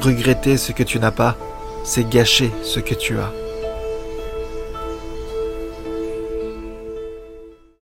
Regretter ce que tu n'as pas, c'est gâcher ce que tu as.